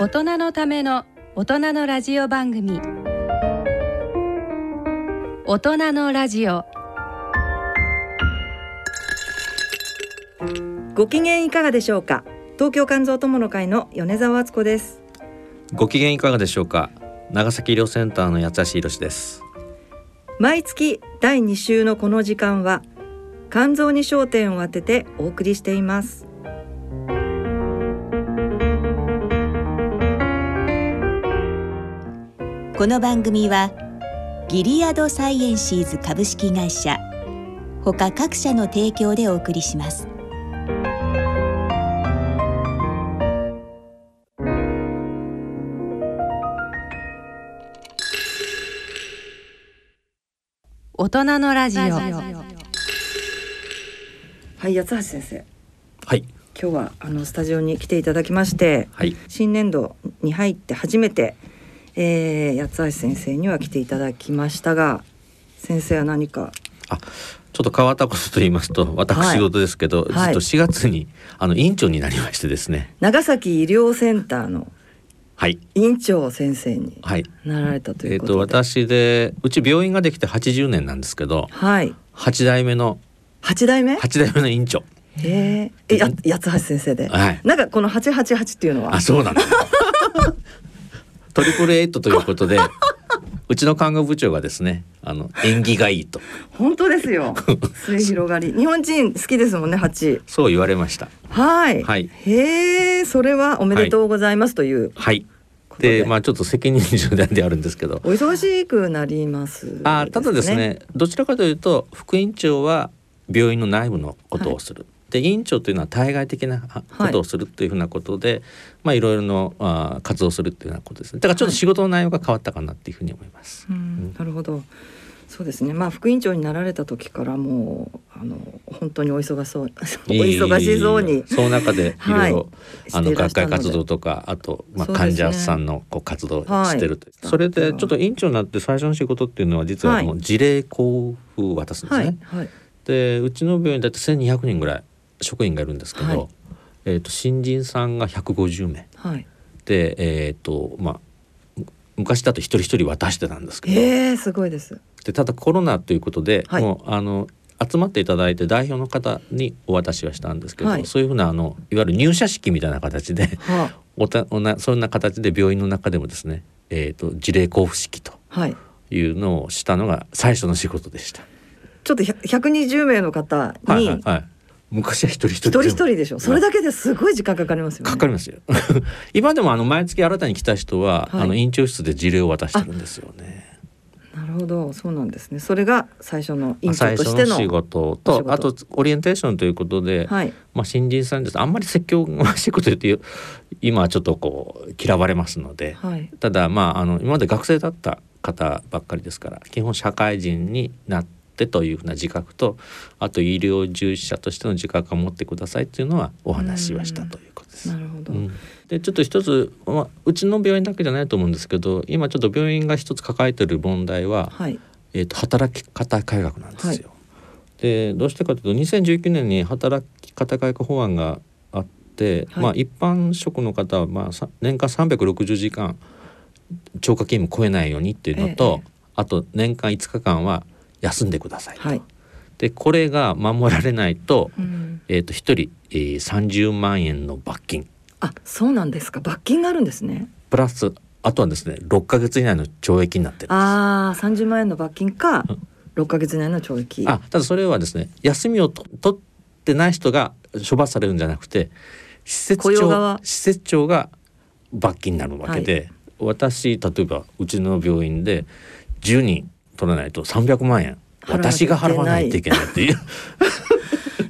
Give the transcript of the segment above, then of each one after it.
大人のための大人のラジオ番組。大人のラジオ。ご機嫌いかがでしょうか？東京肝臓友の会の米澤敦子です。ご機嫌いかがでしょうか？長崎医療センターの八橋博です。毎月第2週のこの時間は肝臓に焦点を当ててお送りしていますこの番組はギリアドサイエンシーズ株式会社ほか各社の提供でお送りします。大人のラジオ。はい八橋先生。はい。今日はあのスタジオに来ていただきましてはい。新年度に入って初めて、えー、八橋先生には来ていただきましたが先生は何か？ちょっと変わったことと言いますと私事ですけど、はい。ずっと4月にあの院長になりましてですね。長崎医療センターのはい。院長先生にはい。なられたということで、と私でうち病院ができて80年なんですけどはい。8代目の八代目？8代目の院長。へええや八橋先生で、はい。なんかこの八八八っていうのは？あそうなんだ トリプルエイトということでうちの看護部長がですねあの縁起がいいと。本当ですよ。末広がり。日本人好きですもんね八そう言われました。はい、はい。へえそれはおめでとうございますという。はい。ことで、でまあちょっと責任重大であるんですけど。お忙しくなりますあただですねどちらかというと副院長は病院の内部のことをする、で院長というのは対外的なことをするというふうなことで、まあいろいろのあ活動をするというようなことですね。だからちょっと仕事の内容が変わったかなっていうふうに思います、うんなるほど。そうですね。まあ副院長になられた時からもうあの本当にお忙しそうお忙しそうにその中でい。ろいろ、はいあの学会活動とかあと、まあ、患者さんのこう活動をはい。してると、それでちょっと院長になって最初の仕事っていうのは実ははいもう事例交付を渡すんですね。はいはいでうちの病院だって1,200人ぐらい職員がいるんですけど、はい。えー、と新人さんが150名。はい。でえっ、とまあむ昔だと一人一人渡してたんですけど、えー、すごいです。でただコロナということで、はい。もうあの集まっていただいて代表の方にお渡しはしたんですけど、はい。そういうふうなあのいわゆる入社式みたいな形ではおたおなそんな形で病院の中でもですね、えー、と事例交付式とはい。いうのをしたのが最初の仕事でした。ちょっと100 120名の方に、はいはいはい、昔は一人一人一人一人でしょ。それだけですごい時間かかりますよね。かかりますよ。今でもあの毎月新たに来た人は、はい。あの院長室で事例を渡してるんですよね。なるほど。そうなんですね。それが最初の院長最としての仕事とあとオリエンテーションということで、はい。まあ、新人さんです。あんまり説教がましいこと言って今はちょっとこう嫌われますので、はい。ただまああの今まで学生だった方ばっかりですから基本社会人になってというふうな自覚とあと医療従事者としての自覚を持ってくださいっていうのはお話はしたということです。なるほど、うん。でちょっと一つ、まあ、うちの病院だけじゃないと思うんですけど今ちょっと病院が一つ抱えてる問題は、はい。えー、と働き方改革なんですよ。でどうしてかというと2019年に働き方改革法案があって、はい。まあ、一般職の方は、まあ、さ年間360時間超過勤務超えないようにっていうのと、ええあと年間5日間は休んでくださいと。はい、でこれが守られないと,、うん、えー、と1人、えー、30万円の罰金。あそうなんですか。罰金があるんですね。プラスあとはですね6ヶ月以内の懲役になってる。ああ三十万円の罰金かうん。六ヶ月以内の懲役。あただそれはですね休みをと取ってない人が処罰されるんじゃなくて施設長施設長が罰金になるわけで、私例えばうちの病院で10人取らないと300万円。私が払わないといけないっていう。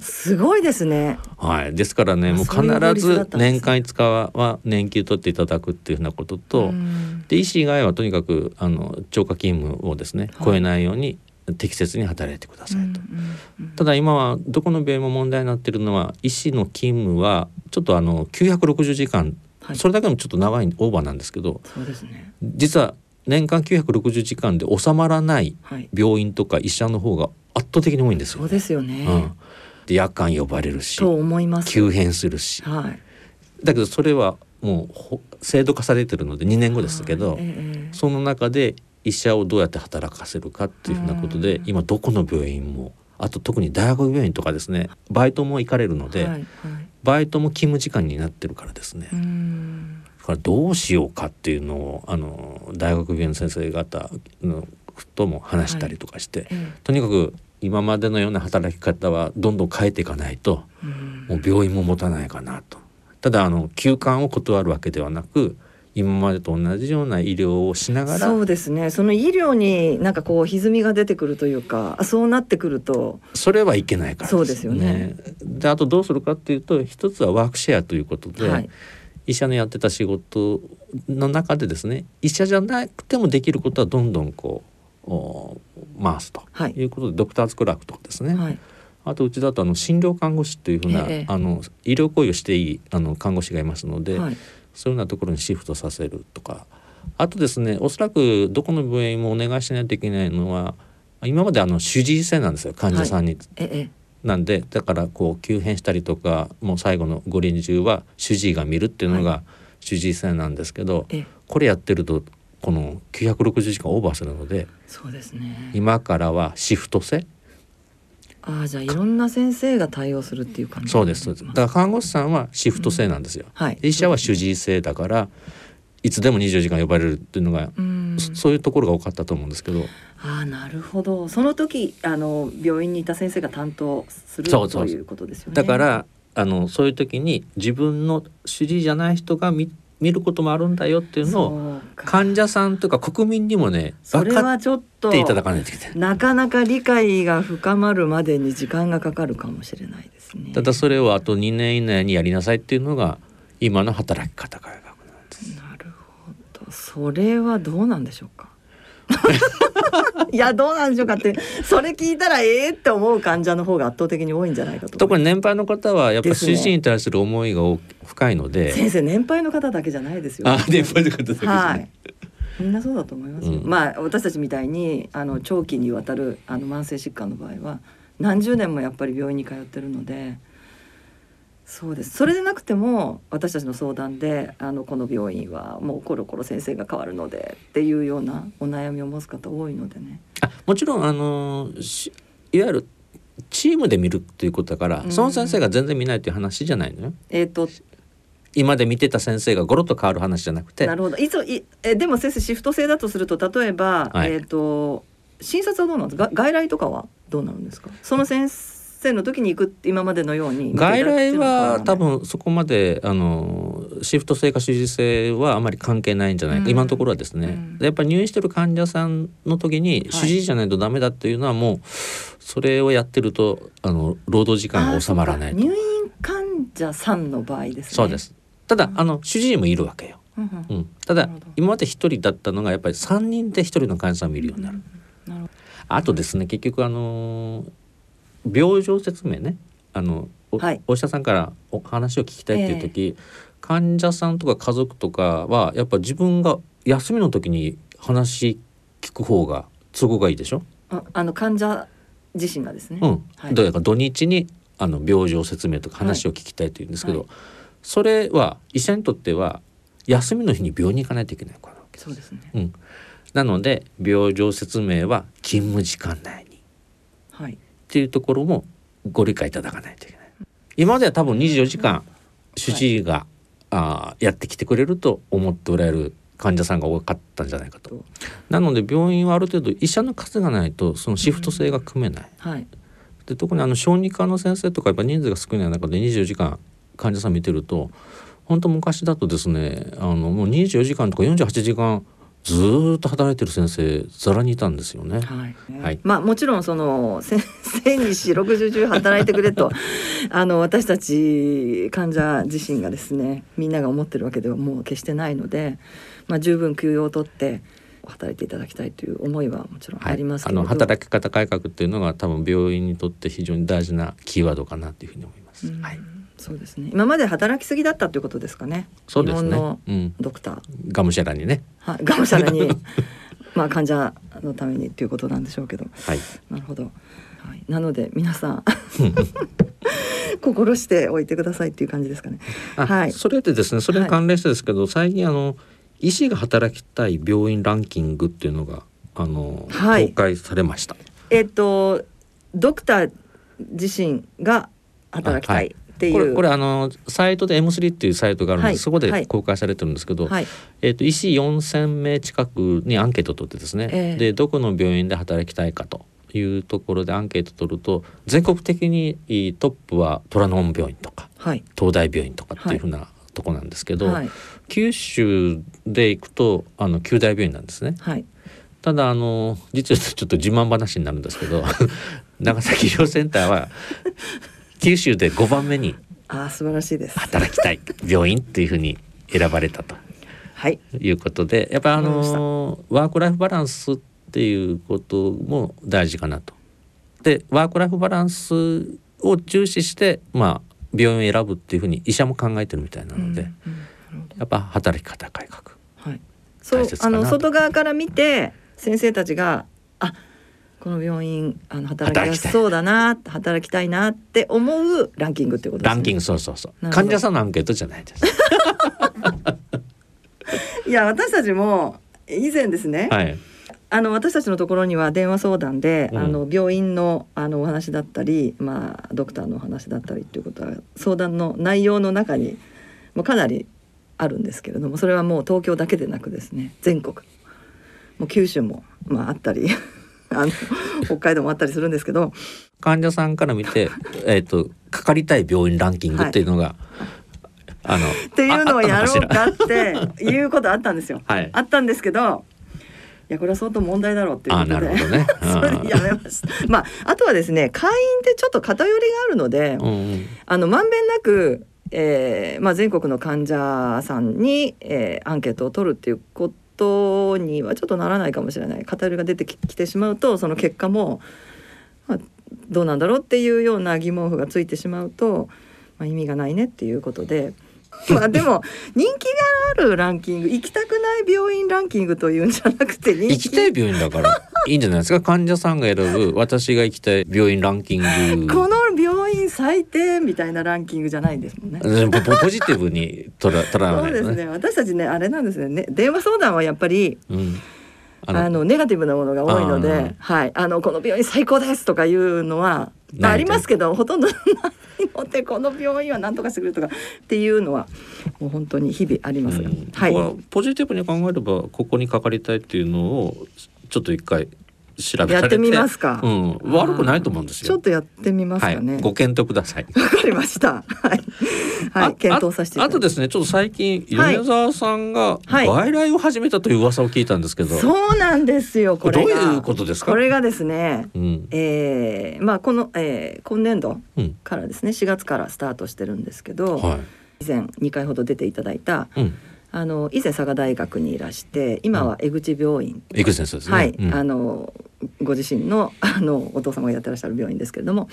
すごいですね。はい、ですからねあもう必ず年間5日は年休取っていただくっていうふうなことと、うん。で医師以外はとにかくあの超過勤務をですねはい。超えないように適切に働いてくださいと。ただ今はどこの病院も問題になっているのは医師の勤務はちょっとあの960時間、はい。それだけでもちょっと長いオーバーなんですけどそうですね。実は年間960時間で収まらないはい。病院とか医者の方が圧倒的に多いんですよ、そうですよね、うん、で夜間呼ばれるしと思います。急変するし。はい。だけどそれはもうほ制度化されてるので2年後ですけど、はい。ええその中で医者をどうやって働かせるかっていうふうなことでうん今どこの病院もあと特に大学病院とかですねバイトも行かれるので、はい。はい。バイトも勤務時間になってるからですね、うんだからどうしようかっていうのをあの大学病院の先生方のとも話したりとかして、えとにかく今までのような働き方はどんどん変えていかないともう病院も持たないかなと。ただあの休館を断るわけではなく今までと同じような医療をしながらそうですね。その医療になんかこう歪みが出てくるというかあそうなってくるとそれはいけないからそうですよね。であとどうするかっていうと一つはワークシェアということで、はい医者のやってた仕事の中でですね医者じゃなくてもできることはどんどんこうお回すとはい。いうことで、ドクターズクラークとかですね、はい。あとうちだとあの診療看護師というふうな、ええあの医療行為をしていいあの看護師がいますので、はい。そういうようなところにシフトさせるとか。あとですねおそらくどこの病院もお願いしないといけないのは今まであの主治医制なんですよ患者さんに。ええなんでだからこう急変したりとかもう最後の五輪中は主治医が見るっていうのが主治医制なんですけど、ええ。これやってるとこの960時間オーバーするのでそうですね。今からはシフト制。ああじゃあいろんな先生が対応するっていう感じそうですそうです。だから看護師さんはシフト制なんですよ、はい。医者は主治医制だからいつでも24時間呼ばれるっていうのが、うん。そそういうところが多かったと思うんですけどああなるほどその時あの病院にいた先生が担当するそうそうということですよねだからあのそういう時に自分の主治医じゃない人が見見ることもあるんだよっていうのを患者さんとか国民にもね分かっはちょっとていただかないといけない。なかなか理解が深まるまでに時間がかかるかもしれないですね。ただそれをあと2年以内にやりなさいっていうのが今の働き方改革なんです。なるほどそれはどうなんでしょうか？いやどうなんでしょうかってそれ聞いたらええって思う患者の方が圧倒的に多いんじゃないかと特に年配の方はやっぱりですね主治医に対する思いが大深いので、先生年配の方だけじゃないですよ、あ年配の方だけです。ね。はい。みんなそうだと思いますよ、うん。まあ私たちみたいにあの長期にわたるあの慢性疾患の場合は何十年もやっぱり病院に通ってるのでそうです。それでなくても私たちの相談であのこの病院はもうコロコロ先生が変わるのでっていうようなお悩みを持つ方多いのでね。あもちろんあのしいわゆるチームで見るっていうことだから、うん。その先生が全然見ないっていう話じゃないのよ。えっ、と今まで見てた先生がゴロッと変わる話じゃなくて。なるほど。いついえでも先生シフト制だとすると例えば、はい。えっ、と診察はどうなんですか？が外来とかはどうなるんですか？その先生の時に行く今までのように外来は多分分そこまであのシフト制か主治医制はあまり関係ないんじゃないか、うん。今のところはですね、うん。でやっぱり入院してる患者さんの時に主治医じゃないとダメだっていうのはもうそれをやってるとあの労働時間が収まらないと。入院患者さんの場合ですね。そうです。ただあの主治医もいるわけよ、うんうん。うん、ただ今まで一人だったのがやっぱり3人で一人の患者さんを見るようになる、なるほあとですね結局あの病状説明ね。あのお,、はい。お医者さんからお話を聞きたいっていう時、患者さんとか家族とかはやっぱ自分が休みの時に話聞く方が都合がいいでしょ、どああの患者自身がですね、うん。はい。だから土日にあの病状説明とか話を聞きたいというんですけど、はい。それは医者にとっては休みの日に病院に行かないといけないからそうですねうん、なので病状説明は勤務時間内っていうところもご理解いただかないといけない。今までは多分24時間主治医が、あーやってきてくれると思っておられる患者さんが多かったんじゃないかと。となので病院はある程度医者の数がないとそのシフト制が組めない。はいで特にあの小児科の先生とかやっぱ人数が少ない中で24時間患者さん見てると本当昔だとですねあのもう24時間とか48時間ずーっと働いてる先生ざらにいたんですよね。はい、はい。まあもちろんその 先生に四六時中働いてくれと あの私たち患者自身がですねみんなが思ってるわけではもう決してないので、まあ、十分休養を取って働いていただきたいという思いはもちろんありますけれど、あの働き方改革っていうのが多分病院にとって非常に大事なキーワードかなというふうに思います。うん。はい、そうですね。今まで働きすぎだったということですかね。そうですね。日本の。うん、ドクター、がむしゃらにね。はい、がむしゃらに。まあ患者のためにということなんでしょうけど。はい。なるほど、はい、なので皆さん 心しておいてくださいっていう感じですかね。あはい。それでですねそれに関連してですけど、最近あの医師が働きたい病院ランキングっていうのがあの、はい。公開されました。えっとドクター自身が働きたいっていう。これこれあのサイトで M3 っていうサイトがあるので、はい。そこではい。公開されてるんですけど、はい。えっと医師4,000名近くにアンケートを取ってですね、ええ。でどこの病院で働きたいかというところでアンケートを取ると全国的にトップは虎ノ門病院とかはい。東大病院とかっていうふうなとこなんですけど、はい。九州で行くとあの九大病院なんですね。はい。ただあの実はちょっと自慢話になるんですけど 長崎医療センターは九州で5番目にあー素晴らしいです。働きたい病院っていうふうに選ばれたとはいいうことでやっぱりあのワークライフバランスっていうことも大事かなと。でワークライフバランスを重視してまあ病院を選ぶっていうふうに医者も考えてるみたいなので、うんうんやっぱ働き方改革。はい、そうあの外側から見て先生たちがあこの病院あの働きやすそうだな働きたいなって思うランキングってことですね。ランキングそうそうそう患者さんのアンケートじゃないです。いや私たちも以前ですね、はい。あの私たちのところには電話相談で、うんあの病院のあのお話だったり、まあ、ドクターのお話だったりっていうことは相談の内容の中にもうかなりあるんですけれどもそれはもう東京だけでなくですね全国もう九州も、まあ、あったりあの北海道もあったりするんですけど患者さんから見て、えっ、とかかりたい病院ランキングっていうのが、あのっっていうのをやろうかっていうことあったんですよ。はい。あったんですけどいやこれは相当問題だろうっていうあことでね。それでやめました。まああとはですね会員ってちょっと偏りがあるので、うんうんあのまんべんなく、えーまあ、全国の患者さんに、えーアンケートを取るっていうことにはちょっとならないかもしれない。偏りが出てききてしまうとその結果も、まあ、どうなんだろうっていうような疑問符がついてしまうと、まあ、意味がないねっていうことで。まあでも人気があるランキング行きたくない病院ランキングというんじゃなくて人気行きたい病院だから。いいんじゃないですか？患者さんが選ぶ私が行きたい病院ランキング。この病院最低みたいなランキングじゃないですもんね。うんポジティブにとらとらないとね。ですね。私たちねあれなんですねね。電話相談はやっぱりうん。あのネガティブなものが多いので、はい、あのこの病院最高ですとかいうのは、まあ、りますけどほとんどないのでこの病院は何とかしてくれとかっていうのはもう本当に日々あります。が、うん。はい。ポジティブに考えればここにかかりたいっていうのをちょっと一回調べやってみますか。うん、悪くないと思うんですよ。ちょっとやってみますかね。はい、ご検討ください。わかりました。はい、はあい、検討させて。あとですねちょっと最近はい米沢さんがはい。外来を始めたという噂を聞いたんですけど、そうなんですよ。これどういうことですか？これがですね、うん。えーまあこの、えー今年度うん。からですね4月からスタートしてるんですけど、は以前2回ほど出ていただいたい、うん、あの以前佐賀大学にいらして今は江口病院、江口先生ですね。はい、うん。あのご自身のあのお父様がやってらっしゃる病院ですけれども、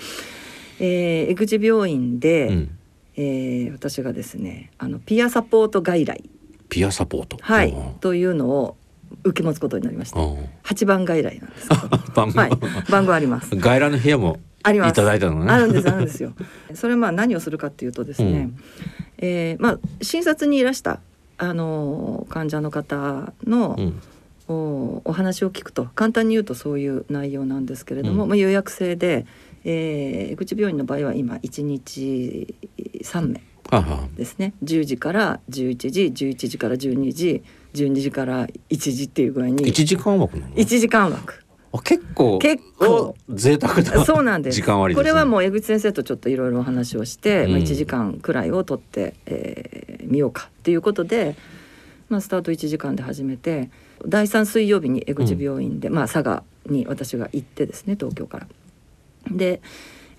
えー江口病院で、うん。えー私がですねあのピアサポート外来、ピアサポート。はい。うんというのを受け持つことになりましてうん8番外来なんですけど。番号。はい。番号あります。外来の部屋もあります。いただいたのね。あるんですあるんですよ。それはまあ何をするかっていうとですね、うん。えーまあ診察にいらしたあの患者の方の、うんおお話を聞くと簡単に言うとそういう内容なんですけれども、うん。まあ、予約制で、えー、口病院の場合は今1日3名はあ。はですね。10時から11時11時から12時12時から1時っていう具合あに。一時間枠なの？1時間枠。あ結構結構。お贅沢なそうなんです。時間割ですね。これはもう江口先生とちょっといろいろお話をして、まあ、うん1時間くらいを取ってみ、えー見ようかっていうことで、まあ、スタート1時間で始めて第3水曜日に江口病院で、まあ、佐賀に私が行ってですね東京から。で、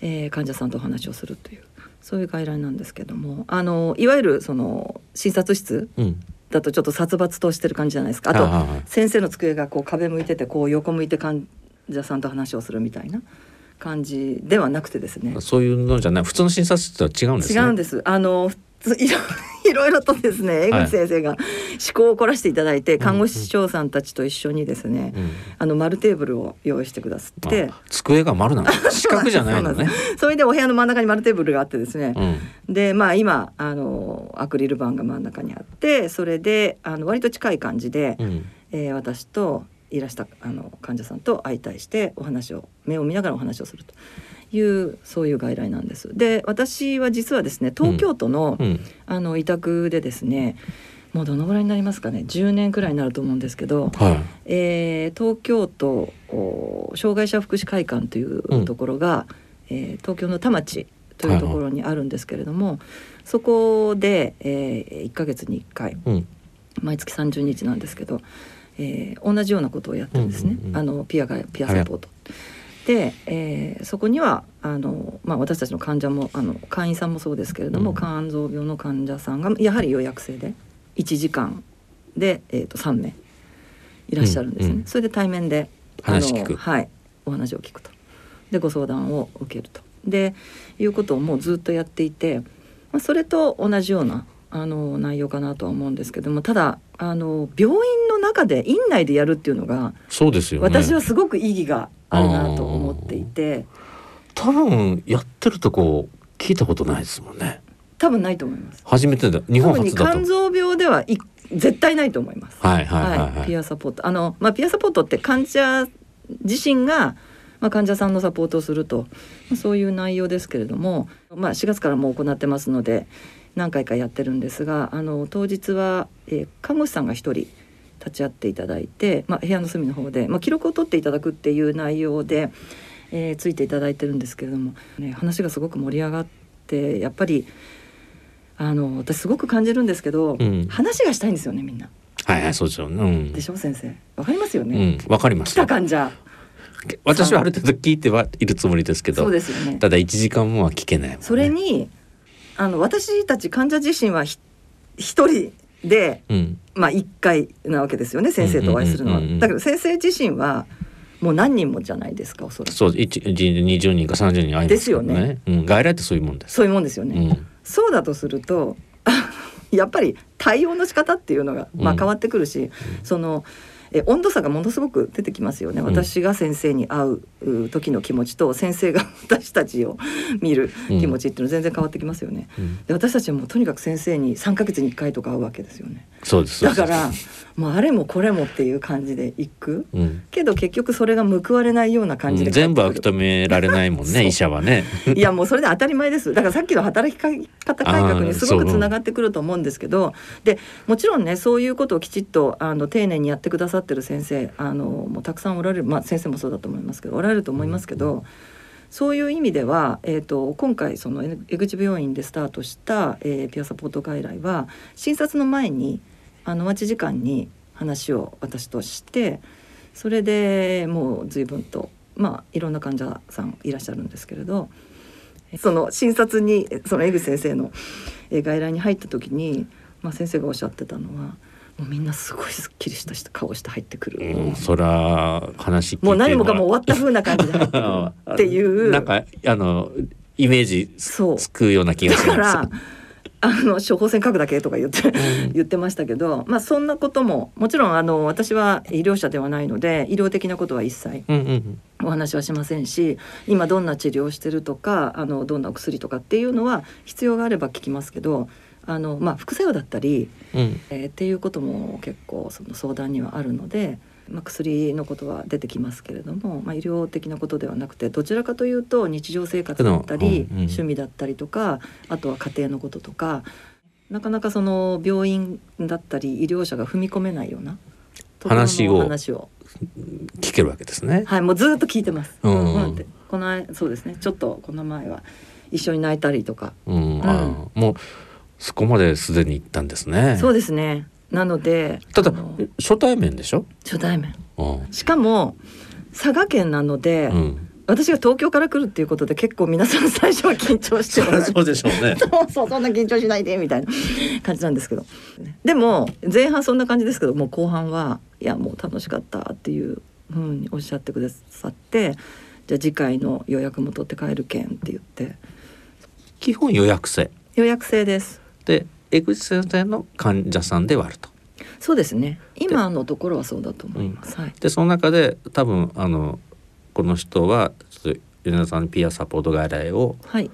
えー患者さんとお話をするというそういう外来なんですけどもあのいわゆるその診察室うん。だとちょっと殺伐としてる感じじゃないですかあと先生の机がこう壁向いててこう横向いて患者さんと話をするみたいな感じではなくてですねそういうのじゃない普通の診察室とは違うんですね。違うんですあのいろい いろいろとですね江口先生が思考を凝らしていただいて、看護師長さんたちと一緒にですね、うん。あの丸テーブルを用意してくださってあ机が丸なの？四角じゃないのね。それでお部屋の真ん中に丸テーブルがあってですね、うん。でまあ今あのアクリル板が真ん中にあってそれであの割と近い感じで、うん。えー私といらしたあの患者さんと相対してお話を目を見ながらお話をするというそういう外来なんです。で私は実はですね東京都の,、うん。あの委託でですねもうどのぐらいになりますかね10年くらいになると思うんですけど、はえー東京都お障害者福祉会館というところが、えー東京の田町というところにあるんですけれども、そこで、え1ヶ月に1回い。うん。毎月30日なんですけど、えー同じようなことをやってるんですね、うんうんうんあのピアがピアサポート。で、えーそこにはあの、まあ、私たちの患者もあの会員さんもそうですけれども、うん。肝臓病の患者さんがやはり予約制で1時間で、えー、と3名いらっしゃるんですね。うんうん。それで対面であのはい、お話を聞くと。でご相談を受けると。でいうことをもうずっとやっていて、まあ、それと同じようなあの内容かなとは思うんですけどもただあの病院の中で院内でやるっていうのがそうですよね。私はすごく意義があるなと思っていて多分やってるとこ聞いたことないですもんね。多分ないと思います。初めてだ。日本初だと肝。臓病ではい絶対ないと思います。はいはいはいはい。ピアサポートあの、まあ、ピアサポートって患者自身が、まあ、患者さんのサポートをすると、まあ、そういう内容ですけれども、まあ、4月からもう行ってますので何回かやってるんですがあの当日は、えー看護師さんが1人立ち会っていただいて、まあ、部屋の隅の方で、まあ、記録を取っていただくっていう内容で、えーついていただいてるんですけれども、ね、話がすごく盛り上がってやっぱりあの私すごく感じるんですけど、うん。話がしたいんですよねみんな。はいはいそうですよね。うん。でしょ先生。わかりますようね、ん。わかります来た患者私はある程度聞いてはいるつもりですけどそうですよね。ただ1時間もは聞けないね。それにあの私たち患者自身はひ一人でうん。まあ一回なわけですよね先生とお会いするのは。だけど先生自身はもう何人もじゃないですかおそらく。そう一一20人か30人会いますからですよね。うん、外来ってそういうもんです、そういうもんですよね、うん、そうだとすると やっぱり対応の仕方っていうのが、まあ、うん。変わってくるし、そのえ温度差がものすごく出てきますよね、ん。私が先生に会うう時の気持ちと先生が 私たちを見る気持ちっていうの全然変わってきますよね。うん。で私たちはもうとにかく先生に3ヶ月に1回とか会うわけですよね。そうですだからもうあれもこれもっていう感じで行く。うん。けど結局それが報われないような感じで全部は受け止められないもんね 医者はね。いやもうそれで当たり前です。だからさっきの働き方改革にすごくつながってくると思うんですけど。でもちろんねそういうことをきちっとあの丁寧にやってくださってる先生あのもうたくさんおられる、まあ、先生もそうだと思いますけどおられると思いますけど、そういう意味では、えー、と今回その江口病院でスタートした、えーピアサポート外来は診察の前にあの待ち時間に話を私としてそれでもう随分とまあいろんな患者さんいらっしゃるんですけれどその診察にその江口先生のえー外来に入った時に、まあ、先生がおっしゃってたのはもうみんなすごいすっきりした顔をして入ってくる。うん、そら話聞いてもう何もかも終わった風な感じで入ってくるっていうなんかあのイメージつくような気がだします。からあの処方箋書くだけとか言ってうん。言ってましたけど、まあ、そんなことももちろんあの私は医療者ではないので医療的なことは一切お話はしませんし今どんな治療をしてるとかあのどんなお薬とかっていうのは必要があれば聞きますけどあの、まあ、副作用だったり、うん。えーっていうことも結構その相談にはあるので、まあ、薬のことは出てきますけれども、まあ、医療的なことではなくてどちらかというと日常生活だったり、うんうん。趣味だったりとかあとは家庭のこととかなかなかその病院だったり医療者が踏み込めないような話を話を。聞けるわけですね。はいもうずっと聞いてます。うん。うんこの間そうですね。ちょっとこの前は一緒に泣いたりとか、うん、あー。もうそこまですでに行ったんですね。そうですねなのでただ初対面でしょ？初対面うんしかも佐賀県なので、うん。私が東京から来るっていうことで結構皆さん最初は緊張してそりゃそうでしょうね。そうそうそんな緊張しないでみたいな感じなんですけどでも前半そんな感じですけどもう後半はいやもう楽しかったっていうふうにおっしゃってくださってじゃあ次回の予約も取って帰る券って言って基本予約制予約制ですで江口先生の患者さんではあると。そうですね。今のところはそうだと思います、はい。でその中で多分あのこの人はちょっと米田さんにピアサポート外来をはい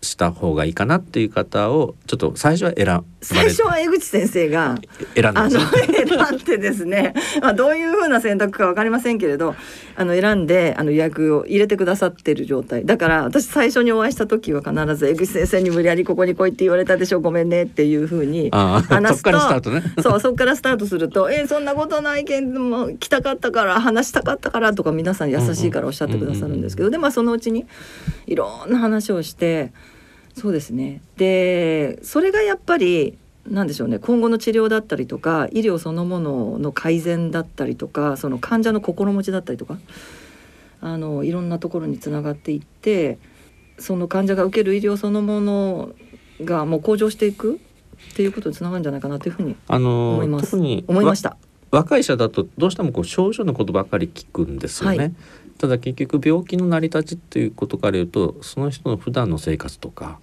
した方がいいかなっていう方をちょっと最初は選最初は江口先生が選んだあのんですよ。選んでですね、まあ、どういうふうな選択か分かりませんけれどあの選んであの予約を入れてくださってる状態だから私最初にお会いした時は必ず江口先生に無理やりここに来いって言われたでしょごめんねっていうふうに話すとそっからスタートね。そうそこからスタートすると「えそんなことないけんも来たかったから話したかったから」とか皆さん優しいからおっしゃってくださるんですけど、でまあそのうちにいろんな話をしてそうですねでそれがやっぱりなんでしょうね今後の治療だったりとか医療そのものの改善だったりとかその患者の心持ちだったりとかあのいろんなところにつながっていってその患者が受ける医療そのものがもう向上していくっていうことにつながるんじゃないかなというふうにあの思います特に思いました。わ若い人だとどうしてもこう症状のことばっかり聞くんですよね。はいただ結局病気の成り立ちっていうことから言うとその人の普段の生活とか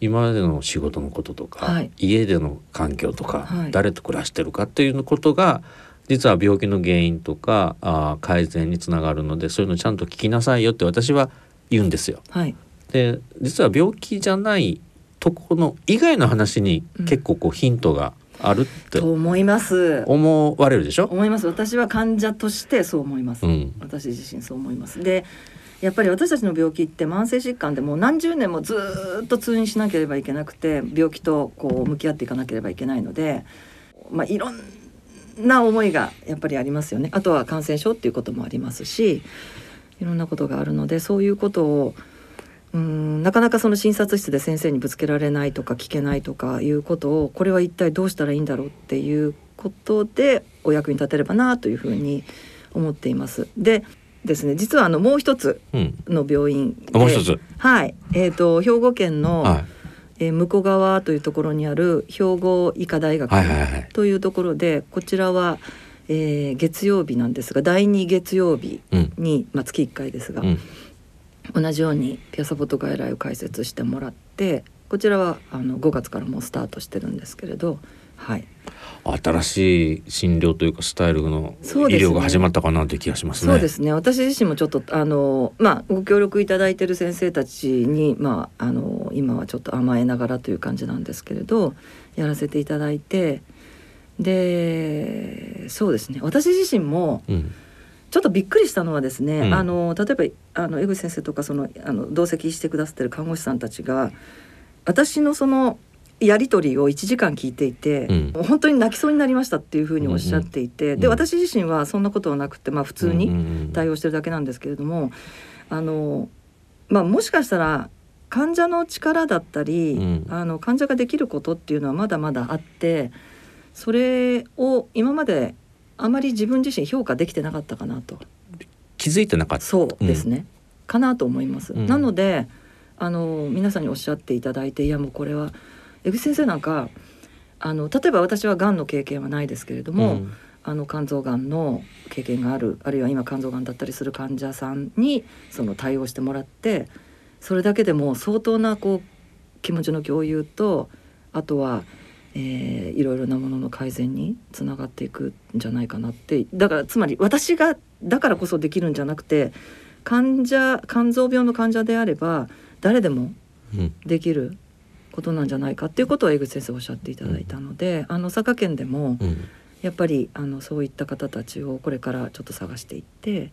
今までの仕事のこととか、はい。家での環境とか、はい。誰と暮らしてるかっていうことが実は病気の原因とかあー改善につながるのでそういうのちゃんと聞きなさいよって私は言うんですよ。はい、で実は病気じゃないとこの以外の話に結構こうヒントがあるってと思います。思われるでしょ、思います。私は患者としてそう思います。うん私自身そう思います。で、やっぱり私たちの病気って慢性疾患でもう何十年もずーっと通院しなければいけなくて病気とこう向き合っていかなければいけないので、まあいろんな思いがやっぱりありますよね。あとは感染症っていうこともありますし、いろんなことがあるのでそういうことをうんなかなかその診察室で先生にぶつけられないとか聞けないとかいうことをこれは一体どうしたらいいんだろうっていうことでお役に立てればなというふうに思っています。でですね実はあのもう一つうん、の病院でもう一つ、はい。えー、と兵庫県の、はい、えー向川というところにある兵庫医科大学というところでこちらは、えー月曜日なんですが第2月曜日うん。に、まあ、月1回ですが、うん同じようにピアサポート外来を開設してもらってこちらはあの5月からもうスタートしてるんですけれど、はい、新しい診療というかスタイルの医療が始まったかなという気がしますね。そうですね。私自身もちょっとあの、まあ、ご協力いただいてる先生たちに、まあ、あの今はちょっと甘えながらという感じなんですけれどやらせていただいてでそうですね。私自身もうんちょっとびっくりしたのはですね、うん。あの例えばあの江口先生とかそのあの同席してくださってる看護師さんたちが私のそのやり取りを1時間聞いていて、うん。本当に泣きそうになりましたっていうふうにおっしゃっていて、んで私自身はそんなことはなくて、まあ、普通にに対応してるだけなんですけれども、あのまあ、もしかしたら患者の力だったり、うん。あの患者ができることっていうのはまだまだあってそれを今まであまり自分自身評価できてなかったかなと。気づいてなかった。そうですね、かなと思います。うん。なのであの皆さんにおっしゃっていただいていやもうこれは江口先生なんかあの例えば私はがんの経験はないですけれども、うん。あの肝臓がんの経験があるあるいは今肝臓がんだったりする患者さんにその対応してもらってそれだけでも相当なこう気持ちの共有とあとは、えーいろいろなものの改善につながっていくんじゃないかなって。だからつまり私がだからこそできるんじゃなくて患者肝臓病の患者であれば誰でもうん。できることなんじゃないかっていうことを江口先生おっしゃっていただいたので、あの佐賀県でもうん。やっぱりあのそういった方たちをこれからちょっと探していって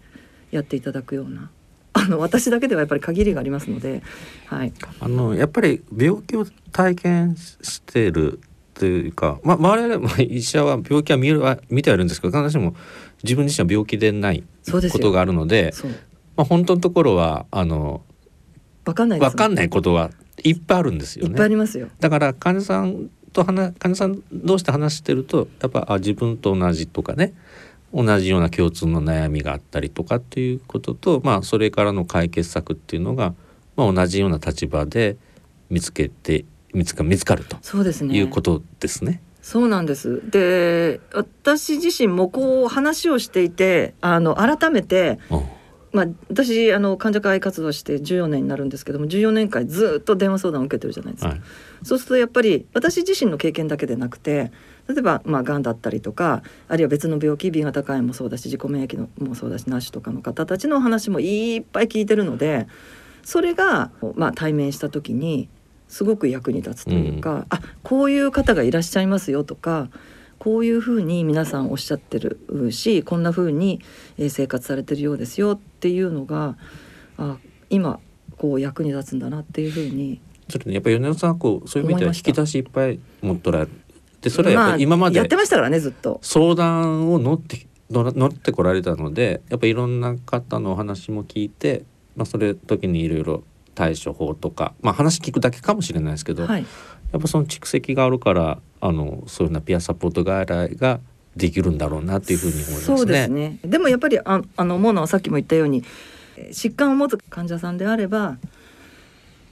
やっていただくようなあの私だけではやっぱり限りがありますので、はい、あのやっぱり病気を体験してるというか、まあ、我々まあ医者は病気は見るは見てはいるんですけど必ずしも自分自身は病気でないことがあるのでまあ、本当のところはあのわかんない分かんないことはいっぱいあるんですよいっぱいあね。りますよ。だから患者さんと話患者さん同士で話してるとやっぱあ自分と同じとかね同じような共通の悩みがあったりとかっていうことと、まあ、それからの解決策っていうのが、まあ、同じような立場で見つけて見つか見つかるとそうですね。いうことですね。そうなんです。で、私自身もこう話をしていて、あの改めてうんまあ、私あの患者会活動して14年になるんですけども14年間ずっと電話相談を受けてるじゃないですか、はいそうするとやっぱり私自身の経験だけでなくて例えばまあがんだったりとかあるいは別の病気 B 型肝炎もそうだし自己免疫のもそうだしなしとかの方たちの話もいっぱい聞いてるのでそれが、まあ、対面した時にすごく役に立つというか、あこういう方がいらっしゃいますよとかこういうふうに皆さんおっしゃってるしこんなふうにえー生活されてるようですよっていうのがあ今こう役に立つんだなっていうふうにそれね。やっぱり米田さんはこうそういう意味では引き出しいっぱい持っとられるでそれはやっぱり今まであやってましたからねずっと。相談を乗って乗ってこられたのでやっぱりいろんな方のお話も聞いて、まあ、それ時にいろいろ対処法とか、まあ、話聞くだけかもしれないですけど、はい、やっぱその蓄積があるからあのそういうようなピアサポート外来ができるんだろうなっていうふうに思いますね。そうですね。でもやっぱりああの思うのはさっきも言ったようにえー疾患を持つ患者さんであれば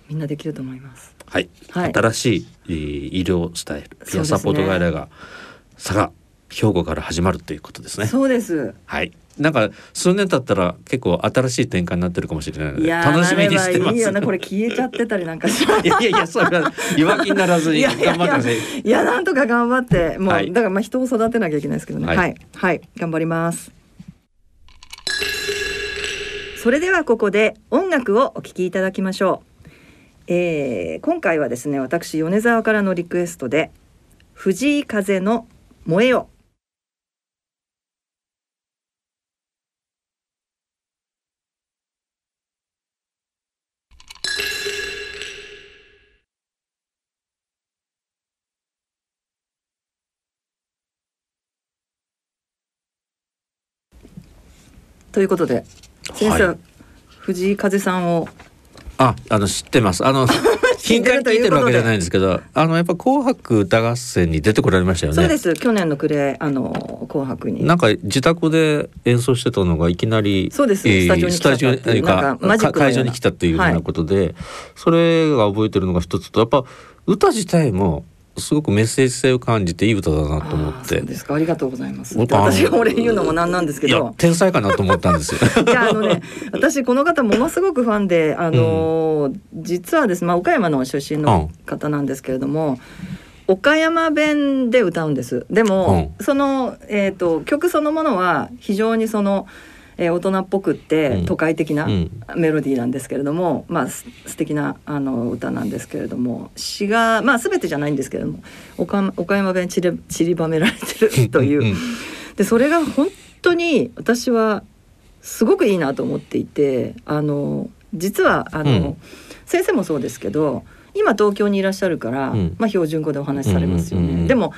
みんなできると思います。はい、はい新しいえー医療スタイルピアサポート外来が佐賀兵庫から始まるということですね。そうです。はい。なんか数年経ったら結構新しい展開になってるかもしれないので楽しみにしてます。いいよねこれ消えちゃってたりなんかい いやいやそれは弱気にならずに 頑張ってください。いやなんとか頑張ってもう、はい。だからまあ人を育てなきゃいけないですけどね。ははい。いはい、頑張ります。それではここで音楽をお聴きいただきましょう、えー、今回はですね私米沢からのリクエストで藤井風の燃えよということで先生、はい。藤井風さんを。あ、あの知ってます。あの頻回に聞いてるわけじゃないんですけど、あのやっぱ紅白歌合戦に出てこられましたよね。そうです。去年の暮れあの紅白に。なんか自宅で演奏してたのがいきなりそうです。えースタジオに来たか会場に来たというふうなことで、それが覚えてるのが一つとやっぱ歌自体もすごくメッセージ性を感じていい歌だなと思って。あーそうですか。ありがとうございます。私が俺言うのもなんなんですけいやど天才かなと思ったんですよ。いやあのね私この方ものすごくファンであのー実はですね、まあ、岡山の出身の方なんですけれども、岡山弁で歌うんです。でも、その、えー、と曲そのものは非常にその、えー大人っぽくって、うん。都会的なうん。メロディーなんですけれども、まあす素敵なあの歌なんですけれども詩がまあ全てじゃないんですけれども岡岡山弁ちり散りばめられてるという。ん。でそれが本当に私はすごくいいなと思っていてあの実はあの、うん。先生もそうですけど今東京にいらっしゃるから、うん。まあ、標準語でお話しされますよね。うんうんうんうん。でも、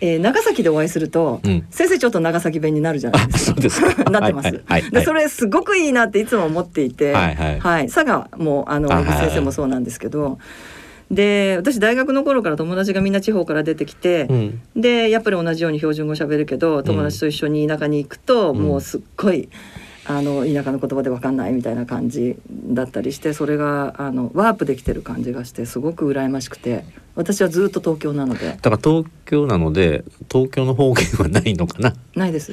えー長崎でお会いすると、うん。先生ちょっと長崎弁になるじゃないあですか。そうですか。なってます。はいはいはいでそれすごくいいなっていつも思っていて、はいはい。佐賀もあの先生もそうなんですけど、で私大学の頃から友達がみんな地方から出てきて、うん。でやっぱり同じように標準語喋るけど友達と一緒に田舎に行くと、うん。もうすっごいあの田舎の言葉で分かんないみたいな感じだったりしてそれがあのワープできてる感じがしてすごく羨ましくて私はずっと東京なので。だから東京なので東京の方言はないのかな。ないです、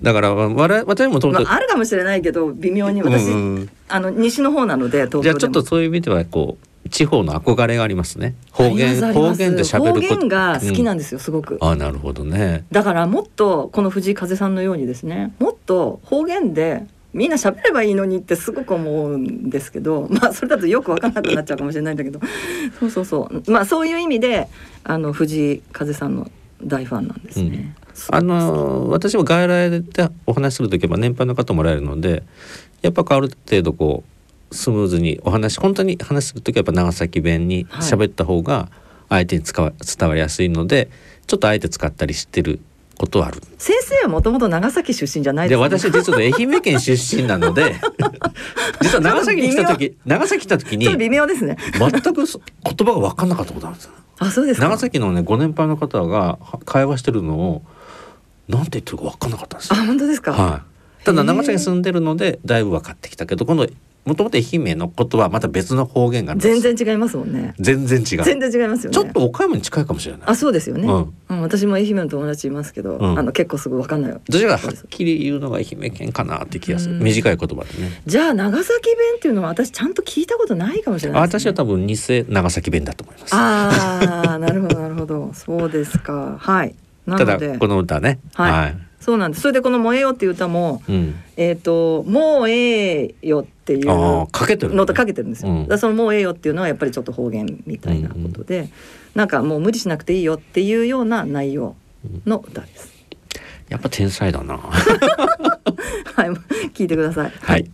だから我々私も東京、まあ、あるかもしれないけど微妙に私、うんうんあの西の方なので東京じゃあちょっとそういう意味ではこう地方の憧れがありますね。方言方言で喋ること。方言が好きなんでですよ、すごくあなるほどね。だからもっとこの藤井風さんのようにですねもっと方言でみんな喋ればいいのにってすごく思うんですけど まあそれだとよく分かんなくなっちゃうかもしれないんだけどそうそうそうまあそういう意味であの藤井風さんの大ファンなんですね。あの私も外来でお話しする時は年配の方もらえるのでやっぱある程度こうスムーズにお話本当に話する時はやっぱ長崎弁に喋った方が相手に伝わりやすいのでちょっとあえて使ったりしてることはある。先生はもともと長崎出身じゃないでですか、ね、私実は愛媛県出身なので 実は長崎に来た時長崎来た時に微妙ですね。全くそ言葉が分かんなかったことあるんですよ。あそうですか。長崎のねご年配の方がは会話してるのをなんて言ってるか分かんなかったんですあよ。本当ですか。はい。ただ長崎に住んでるのでだいぶ分かってきたけど今度もともと愛媛の言葉はまた別の方言が全然違いますもんね。全然違う。全然違いますよね。ちょっと岡山に近いかもしれない。あそうですよね、うん。うん私も愛媛の友達いますけど、うん。あの結構すぐ分かんないどちらがはっきり言うのが愛媛県かなって気がする。うん。短い言葉でね。じゃあ長崎弁っていうのは私ちゃんと聞いたことないかもしれないね、私は多分偽長崎弁だと思います。ああなるほどなるほど。そうですか。はい。なただこの歌ね。はいそうなんです。それでこの「燃えよ」っていう歌もうん、えっ、と「もうええよ」っていうかけてるのとかけてるんですよ、うん。その「もうええよ」っていうのはやっぱりちょっと方言みたいなことで、なんかもう無理しなくていいよっていうような内容の歌です。やっぱ天才だな。はい。聞いてください。はい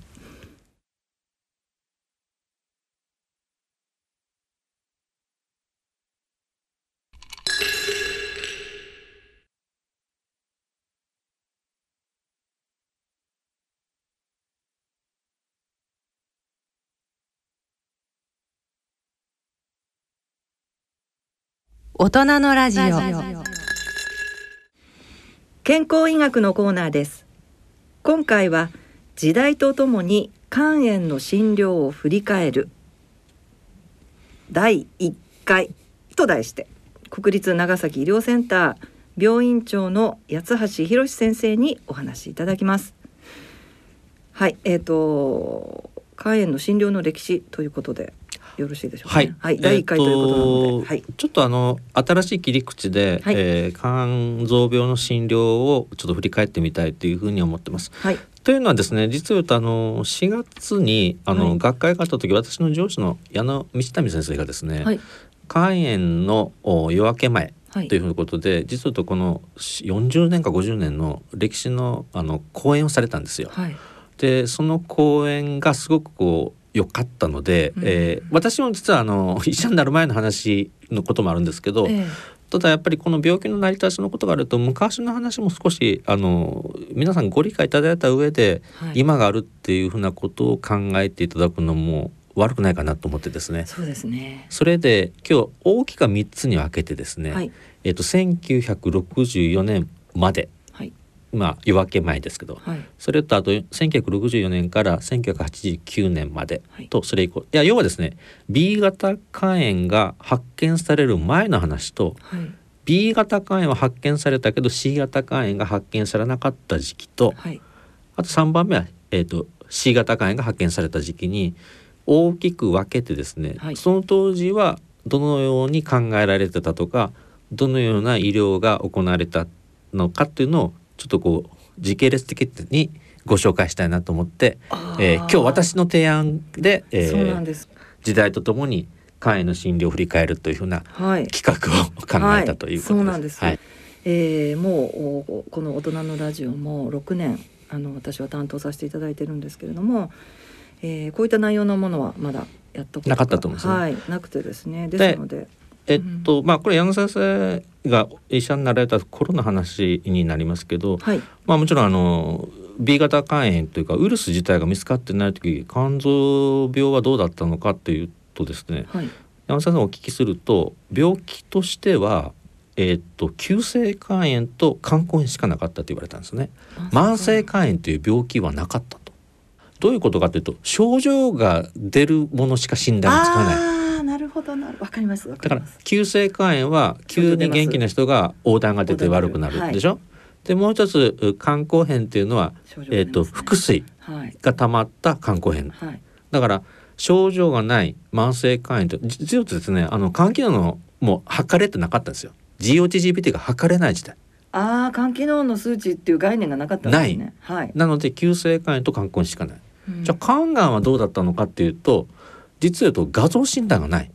大人のラジオ。健康医学のコーナーです。今回は時代とともに肝炎の診療を振り返る。第1回と題して国立長崎医療センター病院長の八橋博先生にお話しいただきます。はいえー、と肝炎の診療の歴史ということでよろしいでしょうか、はい。ね、はい、第1回ということなので、はい。ちょっとあの新しい切り口で、はい。えー肝臓病の診療をちょっと振り返ってみたいというふうに思ってます。はい。というのはですね実を言うとあの4月にあの、はい。学会があった時私の上司の矢野道民先生がですね、はい。肝炎のお夜明け前はい。というふうなことで、実を言うとこの40年か50年の歴史のあの講演をされたんですよ。はい。でその講演がすごくこう良かったので、うん。えー私も実はあの 医者になる前の話のこともあるんですけど、えただやっぱりこの病気の成り立ちのことがあると昔の話も少しあの皆さんご理解いただいた上で、えはい。今があるっていうふうなことを考えていただくのも悪くないかなと思ってですね。そうですね。それで今日大きく3つに分けてですね、はい。えっと1964年まではいまあ夜明け前ですけどはい。それとあと1964年から1989年まではい。とそれ以降。いや要はですね B 型肝炎が発見される前の話とはい。B 型肝炎は発見されたけど C 型肝炎が発見されなかった時期とはい。あと3番目は、えー、と C 型肝炎が発見された時期に大きく分けてですね、はい。その当時はどのように考えられてたとかどのような医療が行われたのかっていうのをちょっとこう時系列的にご紹介したいなと思って、えー今日私の提案で、えーそうなんです。時代とともに肝炎の診療を振り返るというふうなはい。企画を考えたということです。はい。そうなんです。はい。えーもうおこの大人のラジオも6年あの私は担当させていただいてるんですけれども、えーこういった内容のものはまだやったことがなかったと思うんですね。はい。なくてですね。ですのでえっとまあこれ矢野先生が医者になられた頃の話になりますけど、はいまあもちろんあの B 型肝炎というかウイルス自体が見つかってない時肝臓病はどうだったのかっていうとですねはい矢野先生にお聞きすると病気としてはえっと急性肝炎と肝硬変しかなかったと言われたんですね。慢性肝炎という病気はなかったと。どういうことかというと症状が出るものしか診断がつかない。なるほどなるわかりますだから急性肝炎は急に元気な人が横断が出て悪くなるでしょ、でもう一つう肝硬変っていうのは、症状がえー、と腹水はいが溜まった肝硬変。はい。だから症状がない慢性肝炎と実はですねあの肝機能のもう測れてなかったんですよ。GOTGPT が測れない時代。ああ肝機能の数値っていう概念がなかったんですね。はい、なので急性肝炎と肝硬変しかない、うん。じゃあ肝がんはどうだったのかっていうと実は言うと画像診断がない。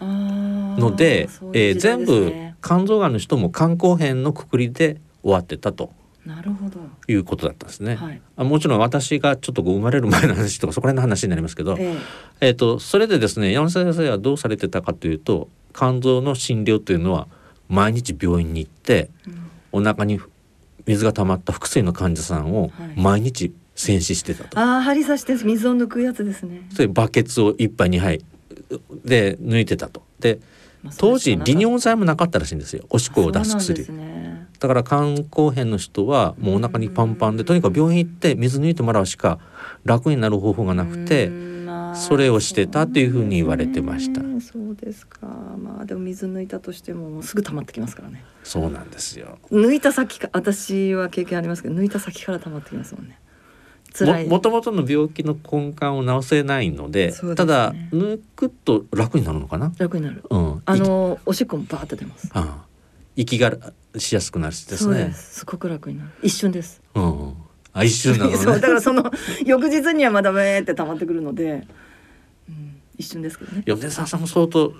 のでそうえー全部肝臓がんの人も肝硬変のくくりで終わってたと。なるほど。いうことだったんですね。はい。あもちろん私がちょっとこう生まれる前の話とかそこら辺の話になりますけど、ええ。ー、とそれでですね山本先生はどうされてたかというと肝臓の診療というのは毎日病院に行ってえうん。お腹に水が溜まった腹水の患者さんをはい。毎日洗死してたと。ああ針刺して水を抜くやつですね。それバケツを1杯2杯で抜いてたと。でまあ当時利尿剤もなかったらしいんですよ。おしっこを出す薬。すね。だから肝硬変の人はもうお腹にパンパンでとにかく病院行って水抜いてもらうしか楽になる方法がなくてそれをしてたっていうふうに言われてました。そうですか。まあでも水抜いたとしてもすぐ溜まってきますからね。そうなんですよ。抜いた先か私は経験ありますけど抜いた先から溜まってきますもんね辛い。もともとの病気の根幹を治せないのでね。ただ抜くと楽になるのかな、楽になる。うん、あのおしっこもバーって出ます。ああ。息がしやすくなるしですそうでねす。すごく楽になる。一瞬です。うんうん、あ一瞬なのそうだねからその翌日にはまだウェーって溜まってくるので、うん、一瞬ですけどね。米沢さんも相当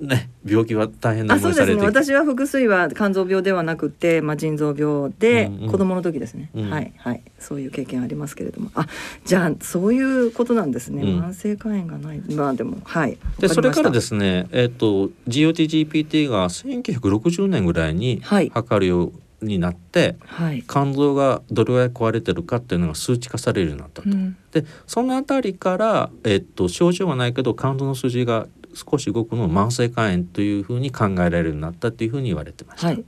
ね病気は大変なあそうですね。思いされて私は腹水は肝臓病ではなくて、まあ、腎臓病で、うんうん。子供の時ですね、うん。はいはい。そういう経験ありますけれども。あじゃあそういうことなんですね、うん。慢性肝炎がない。まあでもはい。でそれからですすね、えっと GOT-GPT が1960年ぐらいにはい。測るようになって、はい、肝臓がどれぐらい壊れてるかっていうのが数値化されるようになったと。うん。でそのあたりから、えっと、症状はないけど肝臓の数字が少し動くのを慢性肝炎というふうに考えられるようになったっていうふうに言われてました。はい。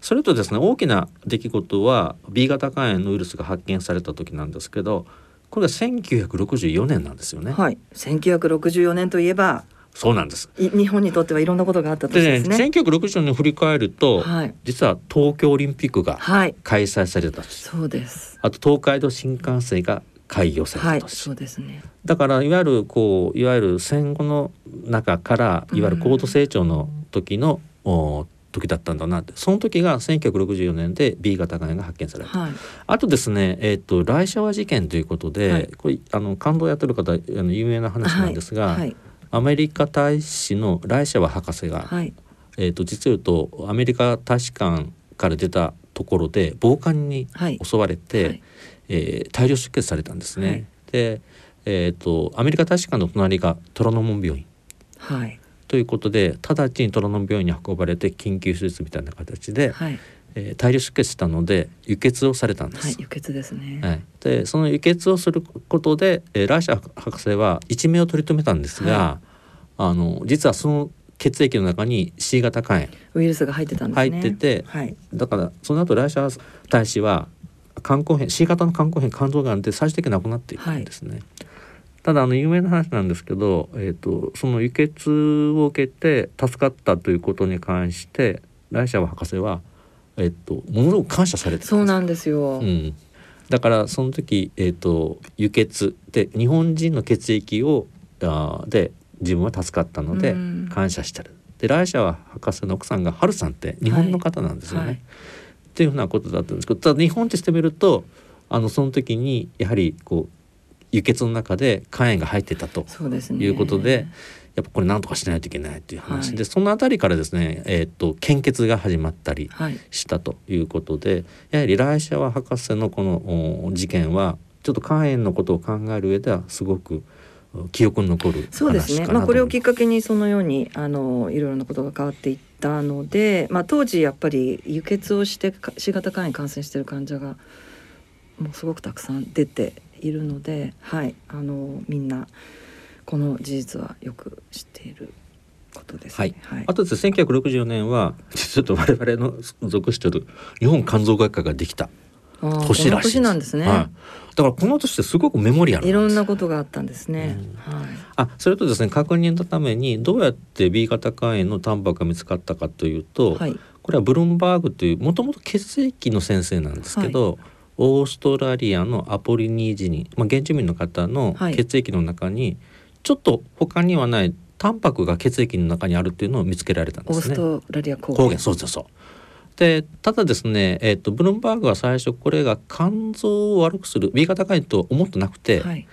それとですね大きな出来事は B 型肝炎のウイルスが発見された時なんですけどこれは1964年なんですよね。はい。1964年といえばそうなんです。い日本にとってはいろんなことがあったでね。年ですね1960年を振り返ると、はい。実は東京オリンピックがはい。開催された年、そうです。あと東海道新幹線が開業さはいれた年、そうですね。だからいわゆるこういわゆる戦後の中からいわゆる高度成長の時の、お時だったんだなって。その時が1964年で B 型肝炎が発見された。はい。あとですね、えっ、とライシャワ事件ということで、はい。これあの感動やってる方あの有名な話なんですが、はいアメリカ大使のライシャワ博士が、はい。えっ、と実を言うとアメリカ大使館から出たところで暴漢にはい。襲われて、はいえー大量出血されたんですね。はい。で、えっ、とアメリカ大使館の隣が虎ノ門病院。はい。ということで直ちに虎ノ門病院に運ばれて緊急手術みたいな形で、はい。えー大量出血したので輸血をされたんです。はい輸血ですね。はい、でその輸血をすることで、えーライシャ博士は一命を取り留めたんですが、はあの実はその血液の中に C 型肝炎ウイルスが入ってたんですね。入っててはい。だからその後ライシャ大使は肝硬変 C 型の肝硬変肝臓がんで最終的に亡くなっていくんですね。ただあの有名な話なんですけど、えー、とその輸血を受けて助かったということに関してライシャ博士は、えー、とものすごく感謝されてそうなんですよ、うん、だからその時、えー、と輸血で日本人の血液をあーで自分は助かったのでうん。感謝してる。で来社は博士の奥さんがハルさんって日本の方なんですよね。はいっていうふうなことだったんですけどただ日本としてみるとあのその時にやはりこう輸血の中で肝炎が入ってたということでやっぱこれ何とかしないといけないという話。で、はい。そのあたりからですね、えー、と献血が始まったりはい。したということでやはりライシャワ博士のこのお事件はちょっと肝炎のことを考える上ではすごくお記憶に残るそうですね。まあこれをきっかけにそのようにあのいろいろなことが変わっていったので、まあ当時やっぱり輸血をしてか C 型肝炎に感染している患者がもうすごくたくさん出ているので、はい、あのみんなこの事実はよく知っていることですね。はい。あとですね1964年はちょっと我々の属している日本肝臓学会ができた年らしい年なんですね。はい、だからこの年ってすごくメモリアルいろんなことがあったんですね。うんはい。あそれとですね確認のためにどうやって B 型肝炎のタンパクが見つかったかというと、はい。これはブルンバーグというもともと血液の先生なんですけど、オーストラリアのアポリニージニ、まあ、原住民の方のはい血液の中にちょっと他にはないタンパクが血液の中にあるっていうのを見つけられたんでオーすね。ストラリア高抗原そうそうそう。でただですね、えっとブルンバーグは最初これが肝臓を悪くする B 型肝炎と思ってなくて、はい。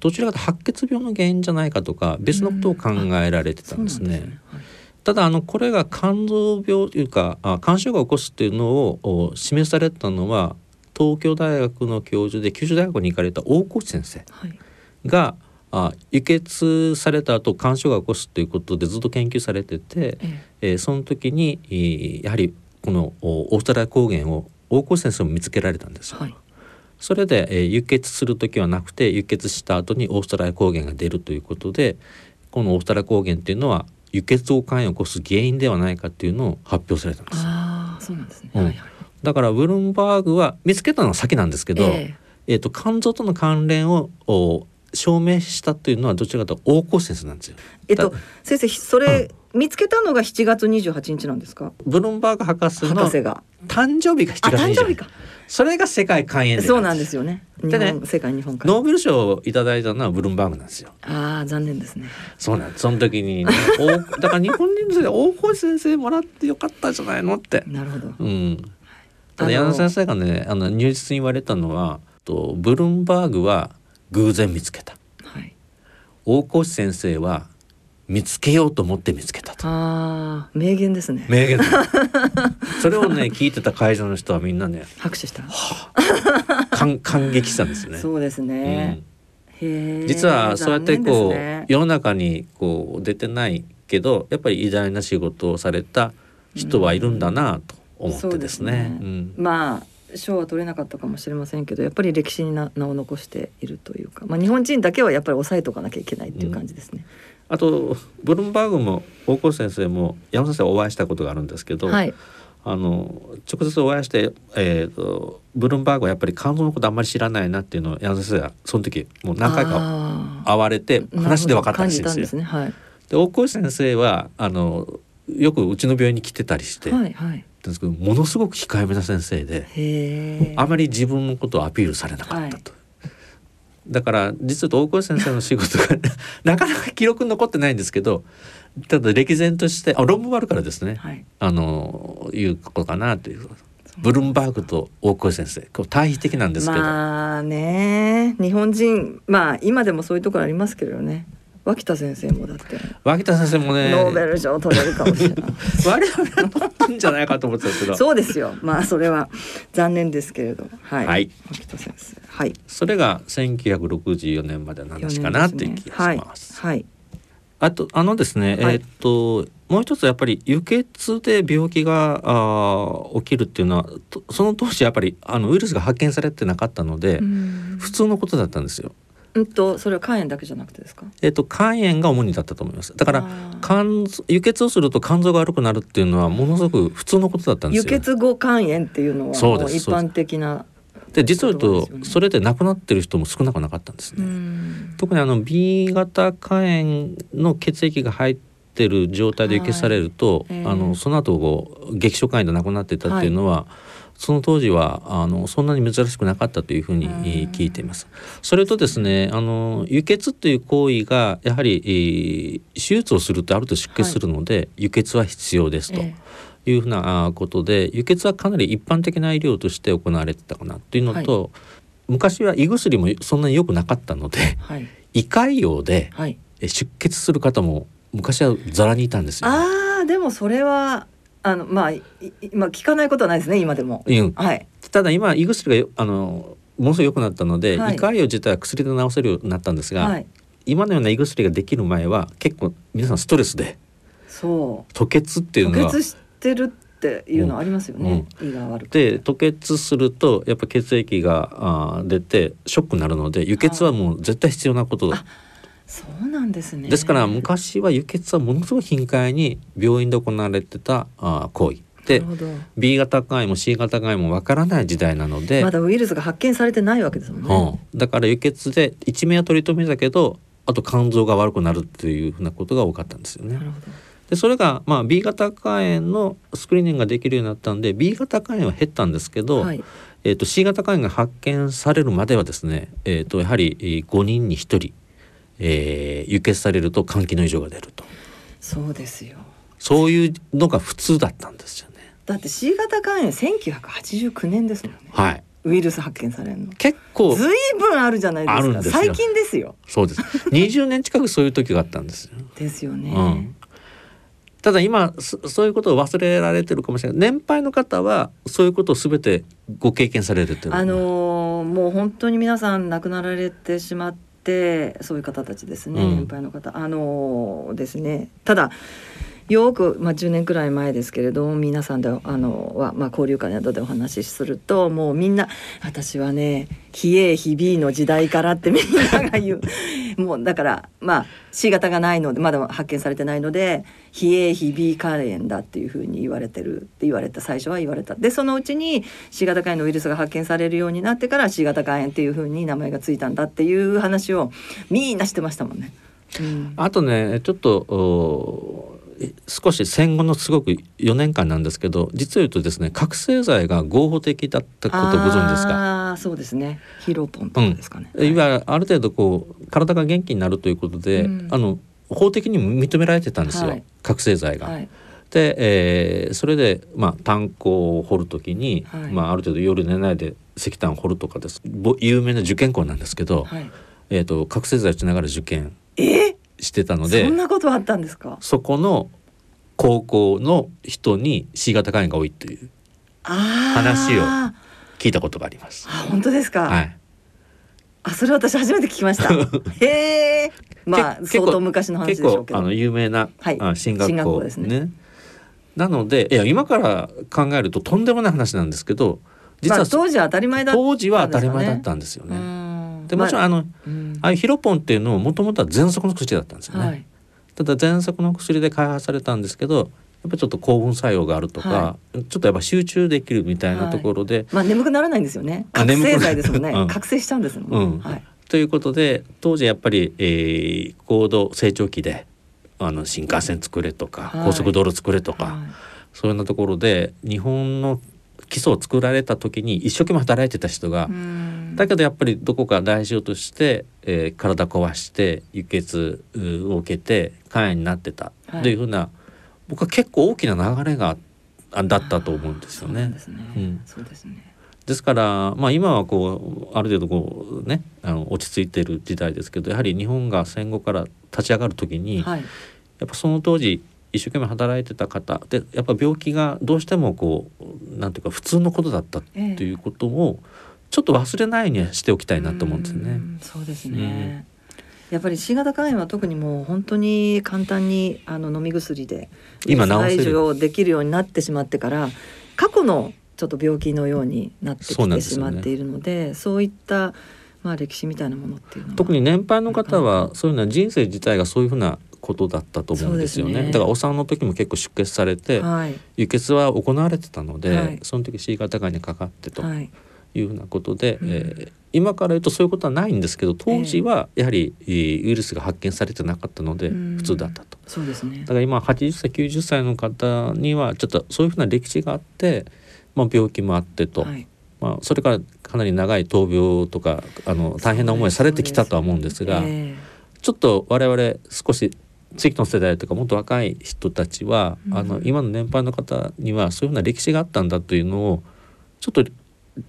どちらかというと白血病の原因じゃないかとか別のことを考えられてたんですね。はいただあのこれが肝臓病というかあ肝腫瘍が起こすっていうのをお示されたのは東京大学の教授で九州大学に行かれた大河内先生はい。があ輸血された後肝腫瘍が起こすということでずっと研究されてて、えええーその時にえーやはりこのおオーストラリア抗原を大河内先生も見つけられたんですよ。はい。それで、えー輸血する時はなくて輸血した後にオーストラリア抗原が出るということでこのオーストラリア抗原っていうのは輸血を肝炎を起こす原因ではないかっていうのを発表されたんです。ああ、そうなんですね。うんはいはい。だからブルームバーグは見つけたのは先なんですけど、ええーと肝臓との関連をお証明したというのはどちらかというと大河先生なんですよ。えっとだ先生それ見つけたのが7月28日なんですか？ブルームバーグ博士の誕生日が7あ月28誕生日かそれが世界肝炎そうなんですよね日でね本世界日本ノーベル賞をいただいたのはブルームバーグなんですよ。ああ残念ですねそうなんです。その時に、ね、おだから日本人の先生大河先生もらってよかったんじゃないのって。なるほどうん。ただあの柳先生がねあの入実に言われたのはとブルームバーグは偶然見つけた。はい。大河内先生は見つけようと思って見つけたと。ああ名言ですね。名言。だ それをね聞いてた会場の人はみんなね拍手した。感 感激したんですよね。そうですね、へえ実はそうやってこう、ね世の中にこう出てないけどやっぱり偉大な仕事をされた人はいるんだなと思ってですね。そうですね。うん。まあ賞は取れなかったかもしれませんけどやっぱり歴史にな名を残しているというか、まあ、日本人だけはやっぱり抑えとかなきゃいけないっていう感じですね。あとブルームバーグも大河先生も山本先生お会いしたことがあるんですけど、はい、あの直接お会いして、えー、とブルームバーグはやっぱり肝臓のことあんまり知らないなっていうのを山本先生はその時もう何回かか会われて話で分かったらしいんですよ。ですね。はい。で大河先生はあのよくうちの病院に来てたりして、はいはい。ですけどものすごく控えめな先生で。あまり自分のことをアピールされなかったと。だから実は大河先生の仕事が なかなか記録に残ってないんですけどただ歴然としてあ論文があるからですね、はい。あのいうことかなというブルームバーグと大河先生こう対比的なんですけど、まあね日本人まあ今でもそういうところありますけどね脇田先生もだって、脇田先生もね。ノーベル賞取れるかもしれない。我々は取ってんじゃないかと思ってたんですけど。そうですよ。まあそれは残念ですけれどはい、はい。脇田先生。はい。それが1964年までの話かなっていう気がします。はい、はい。あとあのですね、はい。えーっともう一つやっぱり輸血で病気があー起きるっていうのはとその当時やっぱりあのウイルスが発見されてなかったので、うん。普通のことだったんですよ。うんとそれは肝炎だけじゃなくてですか？えーっと肝炎が主にだったと思います。だから肝臓輸血をすると肝臓が悪くなるっていうのはものすごく普通のことだったんですよ。輸血後肝炎っていうのはもう一般的なで実を言うとそれで亡くなってる人も少なくなかったんですね。うん。特にあの B 型肝炎の血液が入ってる状態で輸血されると、はいええあのその後こう激症肝炎で亡くなってたっていうのは、その当時はあのそんなに珍しくなかったというふうに聞いています。それとですねあの輸血という行為がやはり、えー手術をするとある程度出血するので、輸血は必要ですと。えいうふうなあことで輸血はかなり一般的な医療として行われてたかなっていうのと、昔は胃薬もそんなに良くなかったのでえはい胃潰瘍で出血する方も昔はざらにいたんですよ、ね。ああでもそれはあのまあいいまあ聞かないことはないですね今でも。うん、はい。ただ今胃薬がよあのものすごく良くなったので、はい。胃潰瘍自体は薬で治せるようになったんですが、はい。今のような胃薬ができる前は結構皆さんストレスでそう。吐血っていうのは吐血してるっていうのありますよね、胃が悪くて。で吐血するとやっぱ血液があー出てショックになるので輸血はもう絶対必要なことあそうなんですね。ですから昔は輸血はものすごい頻回に病院で行われてたあー行為。で B 型肝炎も C 型肝炎もわからない時代なので、まだウイルスが発見されてないわけですもんね、うん、だから輸血で一命は取り留めたけどあと肝臓が悪くなるっていうふうなことが多かったんですよね。でそれが、まあ、B 型肝炎のスクリーニングができるようになったんで B 型肝炎は減ったんですけど、はい。えー、と C 型肝炎が発見されるまではですね、えー、とやはりえー5人に1人、えー輸血されると肝機能異常が出ると。そうですよ。そういうのが普通だったんですよね。だって C 型肝炎1989年ですもんね。はい、ウイルス発見されるの。結構ずいぶんあるじゃないですか。あるんですよ。最近ですよ。そうです。20年近くそういう時があったんですよ。ですよね、うん、ただ今そそういうことを忘れられてるかもしれない。年配の方はそういうことを全てご経験されるっていうあのーもう本当に皆さん亡くなられてしまってそういう方たちですね、うん。年配の方。あのーですね。ただよく、まあ、10年くらい前ですけれども皆さんであのは、まあ、交流会などでお話しするともうみんな「私はね非 A 非 B の時代から」ってみんなが言う。もうだからまあ C 型がないのでまだ発見されてないので非 A 非 B 肝炎だっていうふうに言われてるって言われた最初は言われた。でそのうちに C 型肝炎のウイルスが発見されるようになってから C 型肝炎っていうふうに名前がついたんだっていう話をみんなしてましたもんね。うん。あとねちょっと少し戦後のすごく4年間なんですけど実を言うとですね覚醒剤が合法的だったことご存知ですか？ああそうですね。ヒロポンとかですかね、いわゆるある程度こう体が元気になるということで、うん。あの法的にも認められてたんですよ、はい。覚醒剤が。はい。で、えーそれで、まあ、炭鉱を掘るときに、はい。まあ、ある程度夜寝ないで石炭を掘るとかです。ぼ有名な受験校なんですけど、はい。えー、と覚醒剤をしながら受験。えしてたのでそんなことあったんですか？そこの高校の人に C 型肝炎が多いというあ話をあ聞いたことがあります。あ本当ですか、はい、あそれ私初めて聞きました。へえまあ相当昔の話でし結ょうけど。構あの有名な、はい。あ進学校校ですね。なのでいや今から考えるととんでもない話なんですけど実は、まあ、当時は当たり前だったん当時は当たり前だったんですよかねでもちろん、まあのうん。ああいうヒロポンっていうのももともとは喘息の薬だったんですよね。はい。ただ喘息の薬で開発されたんですけどやっぱりちょっと興奮作用があるとか、はちょっとやっぱ集中できるみたいなところで、まあ眠くならないんですよね。あ覚醒剤ですもんね、うん。覚醒しちゃうんですもん、うん。はい。ということで当時やっぱり、えー高度成長期であの新幹線作れとか、はい。高速道路作れとか、はい。そういうようなところで日本の基礎を作られた時に一生懸命働いてた人が、うん。だけどやっぱりどこか大事をとして、えー体壊して輸血うを受けて肝炎になってた。はい。というふうな、僕は結構大きな流れがあだったと思うんですよね。で。すから、まあ、今はこうある程度こうねあの落ち着いている時代ですけどやはり日本が戦後から立ち上がる時に、はい。やっぱその当時一生懸命働いてた方でやっぱ病気がどうしてもこうなんていうか普通のことだったとええいうことをちょっと忘れないようにしておきたいなと思うんですよね。んそうですね。やっぱり C 型肝炎は特にもう本当に簡単にあの飲み薬で今治せる。ウイルス排除できるようになってしまってから過去のちょっと病気のようになってきてしまっているのでそういったまあ歴史みたいなものっていうのは。特に年配の方はそういうのは人生自体がそういうふうなことだったと思うんですよね。ね。だからお産の時も結構出血されて、はい。輸血は行われてたので、はい。その時 C 型がんにかかってとはい。いうふうなことで、うん。えー今から言うとそういうことはないんですけど当時はやはり、えーウイルスが発見されてなかったのでうん。普通だったと。そうですね。だから今80歳90歳の方にはちょっとそういうふうな歴史があって、まあ、病気もあってと、はい。まあ、それからかなり長い闘病とかあの大変な思いされてきたとは思うんですがえ。ちょっと我々少し地域の世代とかもっと若い人たちは、うん。あの今の年配の方にはそういうふうな歴史があったんだというのをちょっと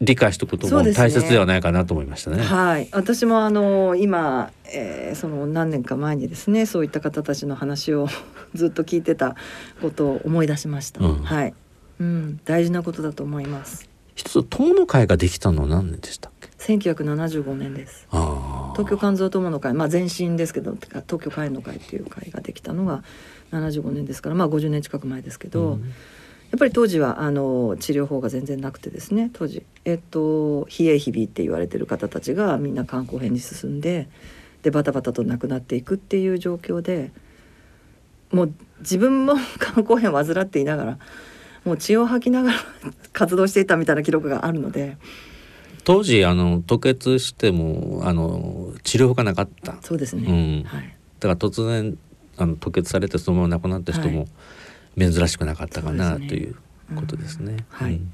理解しておくことも大切ではないかなと思いましたね。はい、私もあの今、えーその何年か前にですねそういった方たちの話を ずっと聞いてたことを思い出しました、うん。はい、うん、大事なことだと思います一つ友の会ができたのは何年でしたっけ？1975年です。東京肝臓友の会。まあ前身ですけど東京肝炎の会っていう会ができたのが75年ですからまあ50年近く前ですけど、うん。やっぱり当時はあの治療法が全然なくてですね当時。えっと非 A 非 B って言われてる方たちがみんな肝硬変に進んででバタバタと亡くなっていくっていう状況でもう自分も 肝硬変を患っていながらもう血を吐きながら活動していたみたいな記録があるので。当時あの吐血してもあの治療法がなかった。そうですね、うん。はい、だから突然あの吐血されてそのまま亡くなった人はも珍しくなかったかな、そうですね。ということですね。うん。はい。うん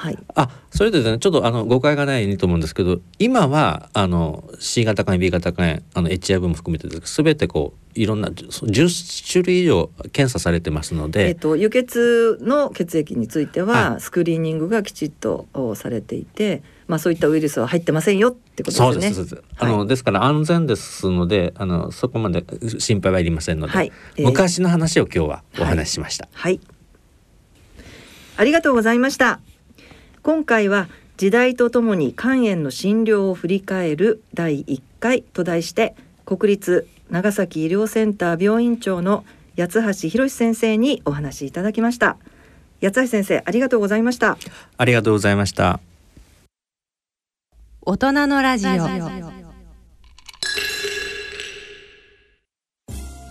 はい、あそれでですねちょっとあの誤解がないようにと思うんですけど今はあの C 型肝炎 B 型肝炎あの HIV も含めて全てこういろんな10種類以上検査されてますのえっで、と輸血の血液についてははスクリーニングがきちっとおされていて、まあそういったウイルスは入ってませんよってことですよね。そうですそうです、あのはいですから安全ですのであのそこまで心配はいりませんので、はいえー昔の話を今日はお話ししました。はい。ありがとうございました。今回は時代とともに肝炎の診療を振り返る第1回と題して国立長崎医療センター病院長の八橋博先生にお話しいただきました。八橋先生ありがとうございました。ありがとうございました。大人のラジオ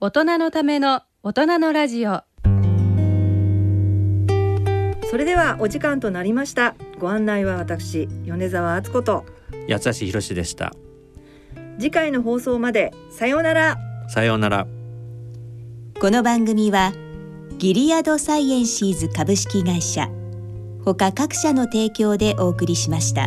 大人のための大人のラジオ。それではお時間となりました。ご案内は私米澤敦子と。八橋博でした。次回の放送までさようなら。さようなら。この番組はギリアドサイエンシーズ株式会社他各社の提供でお送りしました。